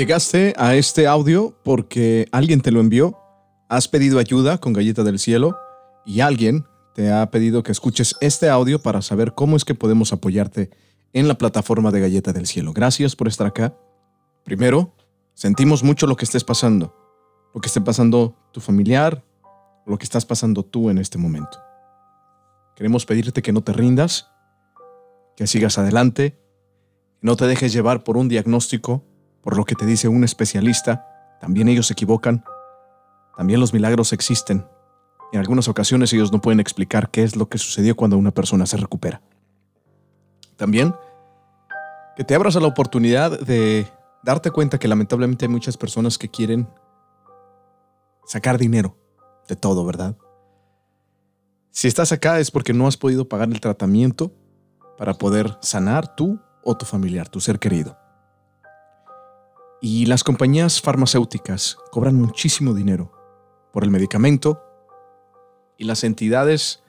Llegaste a este audio porque alguien te lo envió, has pedido ayuda con Galleta del Cielo y alguien te ha pedido que escuches este audio para saber cómo es que podemos apoyarte en la plataforma de Galleta del Cielo. Gracias por estar acá. Primero, sentimos mucho lo que estés pasando, lo que esté pasando tu familiar, lo que estás pasando tú en este momento. Queremos pedirte que no te rindas, que sigas adelante, que no te dejes llevar por un diagnóstico, por lo que te dice un especialista. También ellos se equivocan. También los milagros existen. En algunas ocasiones ellos no pueden explicar qué es lo que sucedió cuando una persona se recupera. También que te abras a la oportunidad de darte cuenta que lamentablemente hay muchas personas que quieren sacar dinero de todo, ¿verdad? Si estás acá es porque no has podido pagar el tratamiento para poder sanar tú o tu familiar, tu ser querido. Y las compañías farmacéuticas cobran muchísimo dinero por el medicamento y las entidades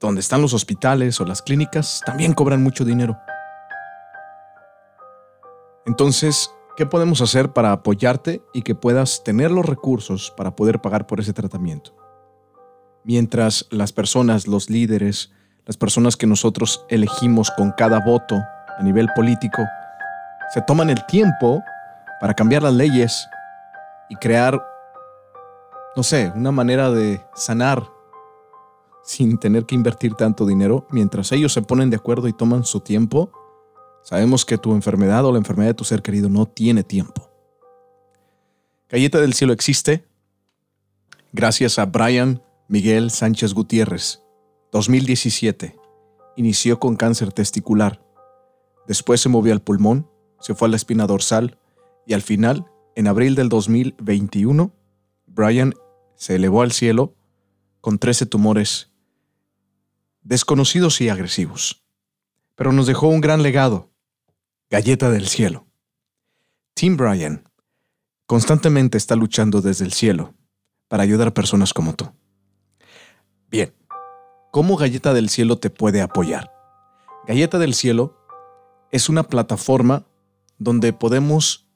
donde están los hospitales o las clínicas también cobran mucho dinero. Entonces, ¿qué podemos hacer para apoyarte y que puedas tener los recursos para poder pagar por ese tratamiento? Mientras las personas, los líderes, las personas que nosotros elegimos con cada voto a nivel político, se toman el tiempo para cambiar las leyes y crear no sé, una manera de sanar sin tener que invertir tanto dinero, mientras ellos se ponen de acuerdo y toman su tiempo, sabemos que tu enfermedad o la enfermedad de tu ser querido no tiene tiempo. Galleta del Cielo existe gracias a Brian Miguel Sánchez Gutiérrez. 2017. Inició con cáncer testicular. Después se movió al pulmón, se fue a la espina dorsal y al final, en abril del 2021, Brian se elevó al cielo con 13 tumores desconocidos y agresivos. Pero nos dejó un gran legado, Galleta del Cielo. Tim Bryan constantemente está luchando desde el cielo para ayudar a personas como tú. Bien, ¿cómo Galleta del Cielo te puede apoyar? Galleta del Cielo es una plataforma donde podemos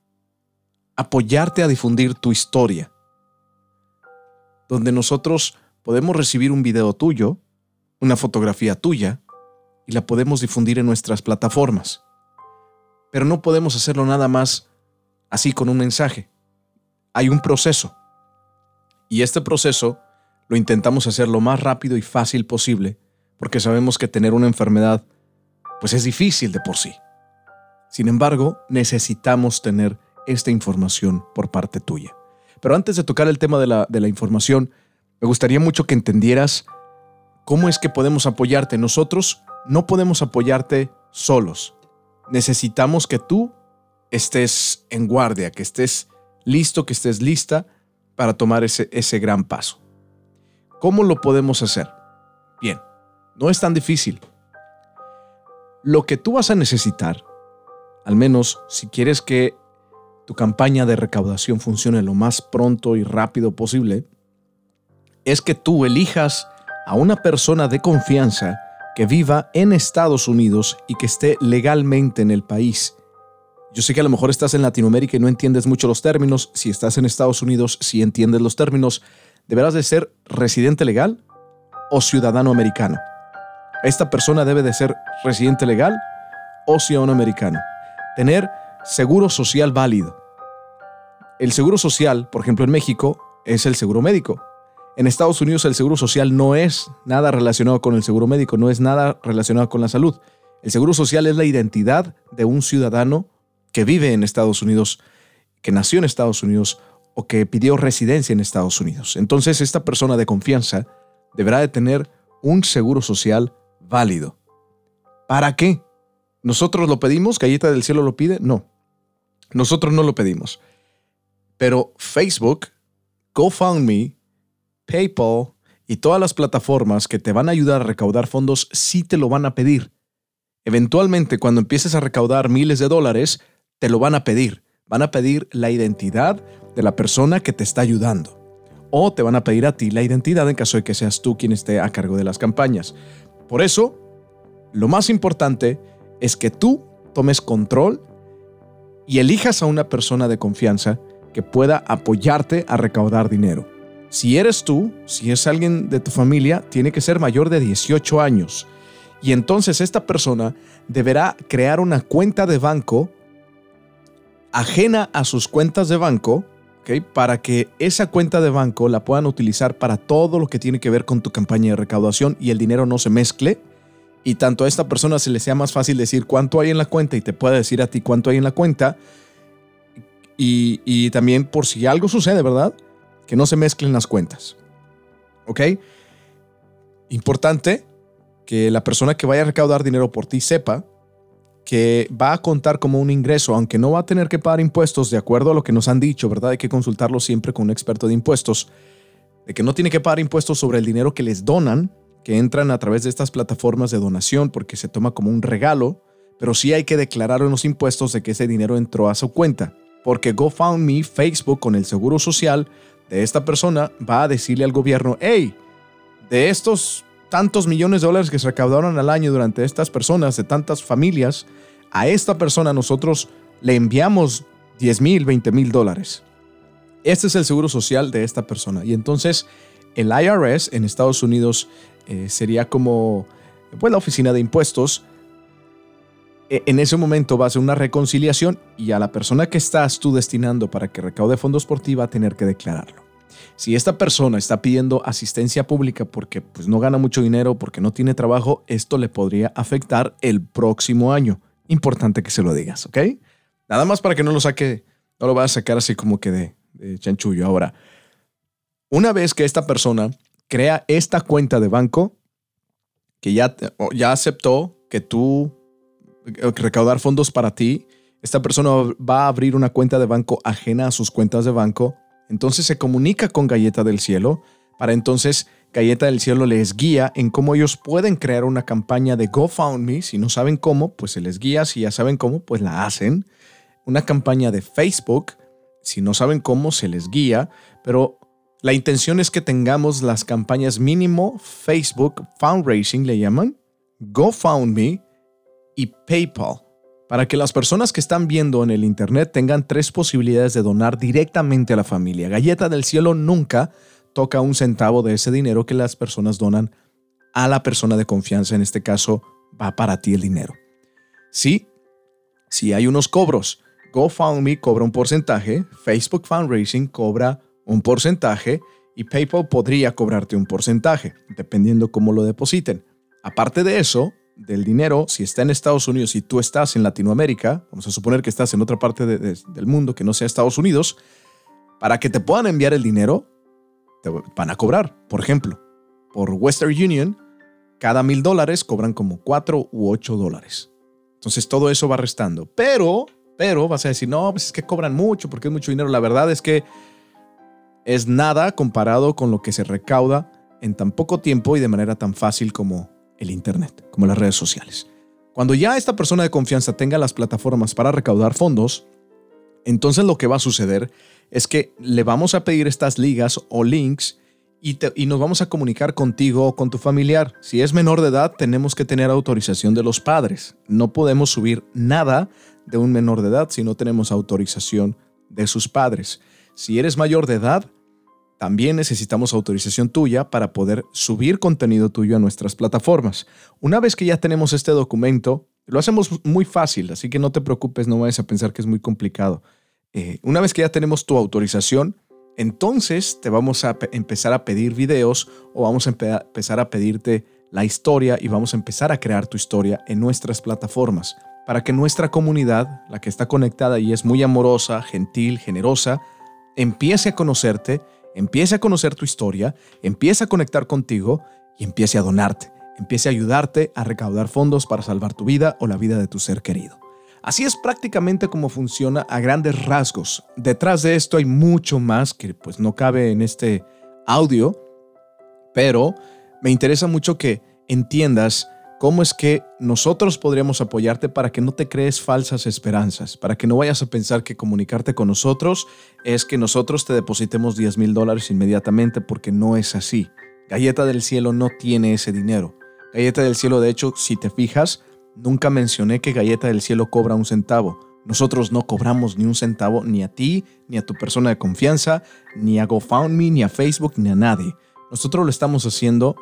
apoyarte a difundir tu historia, donde nosotros podemos recibir un video tuyo, una fotografía tuya, y la podemos difundir en nuestras plataformas. Pero no podemos hacerlo nada más así con un mensaje. Hay un proceso. Y este proceso lo intentamos hacer lo más rápido y fácil posible, porque sabemos que tener una enfermedad pues es difícil de por sí. Sin embargo, necesitamos tener esta información por parte tuya. Pero antes de tocar el tema de la, de la información, me gustaría mucho que entendieras cómo es que podemos apoyarte. Nosotros no podemos apoyarte solos. Necesitamos que tú estés en guardia, que estés listo, que estés lista para tomar ese, ese gran paso. ¿Cómo lo podemos hacer? Bien, no es tan difícil. Lo que tú vas a necesitar, al menos si quieres que tu campaña de recaudación funcione lo más pronto y rápido posible, es que tú elijas a una persona de confianza que viva en Estados Unidos y que esté legalmente en el país. Yo sé que a lo mejor estás en Latinoamérica y no entiendes mucho los términos. Si estás en Estados Unidos, si entiendes los términos, deberás de ser residente legal o ciudadano americano. Esta persona debe de ser residente legal o ciudadano americano. Tener seguro social válido. El seguro social, por ejemplo, en México, es el seguro médico. En Estados Unidos el seguro social no es nada relacionado con el seguro médico, no es nada relacionado con la salud. El seguro social es la identidad de un ciudadano que vive en Estados Unidos, que nació en Estados Unidos o que pidió residencia en Estados Unidos. Entonces esta persona de confianza deberá de tener un seguro social válido. ¿Para qué? ¿Nosotros lo pedimos? ¿Galleta del Cielo lo pide? No. Nosotros no lo pedimos. Pero Facebook, GoFundMe, PayPal y todas las plataformas que te van a ayudar a recaudar fondos sí te lo van a pedir. Eventualmente, cuando empieces a recaudar miles de dólares, te lo van a pedir. Van a pedir la identidad de la persona que te está ayudando. O te van a pedir a ti la identidad en caso de que seas tú quien esté a cargo de las campañas. Por eso, lo más importante es que tú tomes control y elijas a una persona de confianza que pueda apoyarte a recaudar dinero. Si eres tú, si es alguien de tu familia, tiene que ser mayor de 18 años. Y entonces esta persona deberá crear una cuenta de banco ajena a sus cuentas de banco, para que esa cuenta de banco la puedan utilizar para todo lo que tiene que ver con tu campaña de recaudación y el dinero no se mezcle. Y tanto a esta persona se le sea más fácil decir cuánto hay en la cuenta y te pueda decir a ti cuánto hay en la cuenta. Y, y también por si algo sucede, ¿verdad? Que no se mezclen las cuentas. ¿Ok? Importante que la persona que vaya a recaudar dinero por ti sepa que va a contar como un ingreso, aunque no va a tener que pagar impuestos, de acuerdo a lo que nos han dicho, ¿verdad? Hay que consultarlo siempre con un experto de impuestos, de que no tiene que pagar impuestos sobre el dinero que les donan, que entran a través de estas plataformas de donación porque se toma como un regalo, pero sí hay que declarar en los impuestos de que ese dinero entró a su cuenta, porque GoFundMe, Facebook con el seguro social de esta persona va a decirle al gobierno, hey, de estos tantos millones de dólares que se recaudaron al año durante estas personas, de tantas familias, a esta persona nosotros le enviamos 10 mil, 20 mil dólares. Este es el seguro social de esta persona. Y entonces el IRS en Estados Unidos eh, sería como pues, la oficina de impuestos. E, en ese momento va a ser una reconciliación y a la persona que estás tú destinando para que recaude fondos por ti va a tener que declararlo. Si esta persona está pidiendo asistencia pública porque pues, no gana mucho dinero, porque no tiene trabajo, esto le podría afectar el próximo año. Importante que se lo digas, ¿ok? Nada más para que no lo saque, no lo vayas a sacar así como que de, chanchullo. Ahora, una vez que esta persona crea esta cuenta de banco, que ya, ya aceptó que tú eh, recaudar fondos para ti, esta persona va a abrir una cuenta de banco ajena a sus cuentas de banco entonces se comunica con Galleta del Cielo para entonces Galleta del Cielo les guía en cómo ellos pueden crear una campaña de GoFundMe. Si no saben cómo, pues se les guía. Si ya saben cómo, pues la hacen. Una campaña de Facebook. Si no saben cómo, se les guía. Pero la intención es que tengamos las campañas mínimo Facebook Fundraising, le llaman, GoFundMe y PayPal para que las personas que están viendo en el Internet tengan tres posibilidades de donar directamente a la familia. Galleta del Cielo nunca toca un centavo de ese dinero que las personas donan a la persona de confianza. En este caso, va para ti el dinero. Sí, si hay unos cobros. GoFundMe cobra un porcentaje, Facebook Fundraising cobra un porcentaje y PayPal podría cobrarte un porcentaje, dependiendo cómo lo depositen. Aparte de eso, del dinero, si está en Estados Unidos y tú estás en Latinoamérica, vamos a suponer que estás en otra parte del mundo que no sea Estados Unidos, para que te puedan enviar el dinero, te van a cobrar. Por ejemplo, por Western Union, cada mil dólares cobran como cuatro u ocho dólares. Entonces todo eso va restando. Pero, pero vas a decir, no, pues es que cobran mucho porque es mucho dinero. La verdad es que es nada comparado con lo que se recauda en tan poco tiempo y de manera tan fácil como el Internet, como las redes sociales. Cuando ya esta persona de confianza tenga las plataformas para recaudar fondos, entonces lo que va a suceder es que le vamos a pedir estas ligas o links y, nos vamos a comunicar contigo o con tu familiar. Si es menor de edad, tenemos que tener autorización de los padres. No podemos subir nada de un menor de edad si no tenemos autorización de sus padres. Si eres mayor de edad, también necesitamos autorización tuya para poder subir contenido tuyo a nuestras plataformas. Una vez que ya tenemos este documento, lo hacemos muy fácil, así que no te preocupes, no vayas a pensar que es muy complicado. Eh, una vez que ya tenemos tu autorización, entonces te vamos a empezar a pedir videos o vamos a empezar a pedirte la historia y vamos a empezar a crear tu historia en nuestras plataformas para que nuestra comunidad, la que está conectada y es muy amorosa, gentil, generosa, empiece a conocerte empiece a conocer tu historia, empiece a conectar contigo y empiece a donarte, empiece a ayudarte a recaudar fondos para salvar tu vida o la vida de tu ser querido. Así es prácticamente como funciona a grandes rasgos. Detrás de esto hay mucho más que pues no cabe en este audio, pero me interesa mucho que entiendas cómo es que nosotros podríamos apoyarte para que no te crees falsas esperanzas, para que no vayas a pensar que comunicarte con nosotros es que nosotros te depositemos 10 mil dólares inmediatamente, porque no es así. Galleta del Cielo no tiene ese dinero. Galleta del Cielo, de hecho, si te fijas, nunca mencioné que Galleta del Cielo cobra un centavo. Nosotros no cobramos ni un centavo ni a ti, ni a tu persona de confianza, ni a GoFundMe, ni a Facebook, ni a nadie. Nosotros lo estamos haciendo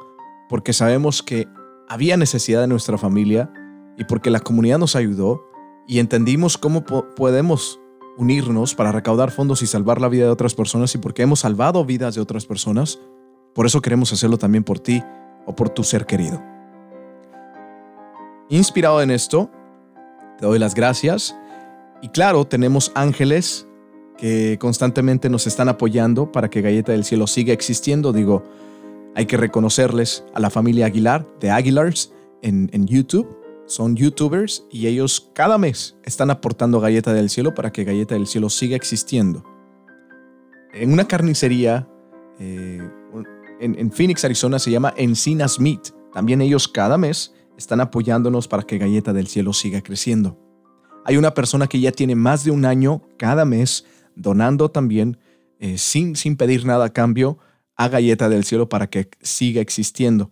porque sabemos que había necesidad de nuestra familia y porque la comunidad nos ayudó y entendimos cómo podemos unirnos para recaudar fondos y salvar la vida de otras personas y porque hemos salvado vidas de otras personas, por eso queremos hacerlo también por ti o por tu ser querido. Inspirado en esto, te doy las gracias y claro, tenemos ángeles que constantemente nos están apoyando para que Galleta del Cielo siga existiendo. Digo, hay que reconocerles a la familia Aguilar de Aguilars en, en YouTube. Son youtubers y ellos cada mes están aportando Galleta del Cielo para que Galleta del Cielo siga existiendo. En una carnicería eh, en, en Phoenix, Arizona, se llama Encinas Meat. También ellos cada mes están apoyándonos para que Galleta del Cielo siga creciendo. Hay una persona que ya tiene más de un año cada mes donando también eh, sin, sin pedir nada a cambio a Galleta del Cielo para que siga existiendo.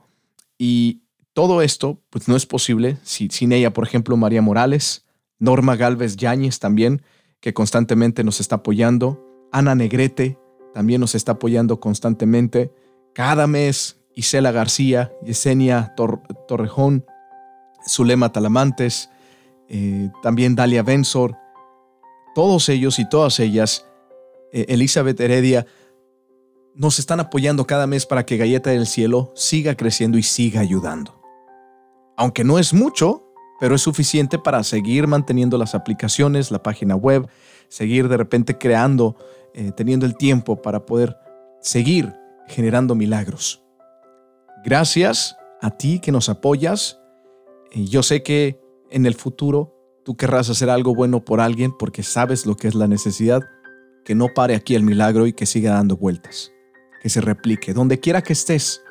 Y todo esto pues no es posible si, sin ella, por ejemplo, María Morales, Norma Galvez Yáñez también, que constantemente nos está apoyando, Ana Negrete también nos está apoyando constantemente, cada mes Isela García, Yesenia Torrejón, Zulema Talamantes, eh, también Dalia Bensor, todos ellos y todas ellas, eh, Elizabeth Heredia, nos están apoyando cada mes para que Galleta del Cielo siga creciendo y siga ayudando. Aunque no es mucho, pero es suficiente para seguir manteniendo las aplicaciones, la página web, seguir de repente creando, eh, teniendo el tiempo para poder seguir generando milagros. Gracias a ti que nos apoyas. yo sé que en el futuro tú querrás hacer algo bueno por alguien porque sabes lo que es la necesidad, que no pare aquí el milagro y que siga dando vueltas, que se replique donde quiera que estés.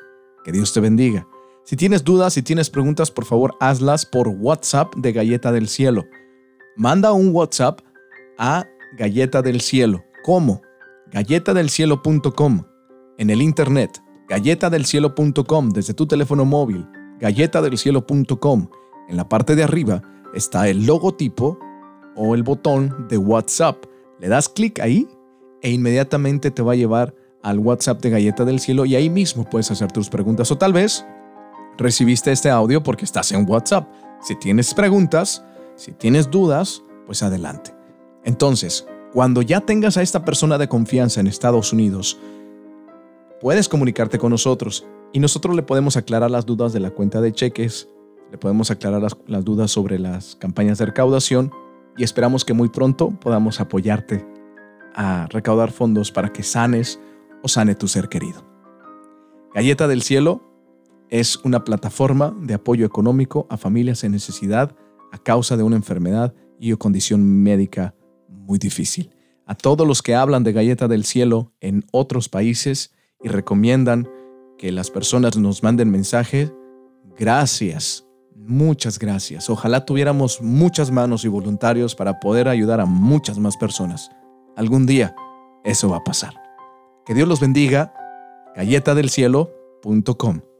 Que Dios te bendiga. Si tienes dudas, si tienes preguntas, por favor hazlas por WhatsApp de Galleta del Cielo. Manda un WhatsApp a Galleta del Cielo. ¿Cómo? galletadelcielo.com. En el internet, galletadelcielo.com desde tu teléfono móvil, galletadelcielo.com en la parte de arriba está el logotipo o el botón de WhatsApp. Le das clic ahí e inmediatamente te va a llevar al WhatsApp de Galleta del Cielo y ahí mismo puedes hacer tus preguntas o tal vez recibiste este audio porque estás en WhatsApp. Si tienes preguntas, si tienes dudas, pues adelante. Entonces, cuando ya tengas a esta persona de confianza en Estados Unidos, puedes comunicarte con nosotros y nosotros le podemos aclarar las dudas de la cuenta de cheques le podemos aclarar las, dudas sobre las campañas de recaudación y esperamos que muy pronto podamos apoyarte a recaudar fondos para que sanes o sane tu ser querido. Galleta del Cielo es una plataforma de apoyo económico a familias en necesidad a causa de una enfermedad y o condición médica muy difícil. A todos los que hablan de Galleta del Cielo en otros países y recomiendan que las personas nos manden mensajes, gracias Muchas gracias. Ojalá tuviéramos muchas manos y voluntarios para poder ayudar a muchas más personas. Algún día eso va a pasar. Que Dios los bendiga. galletadelcielo.com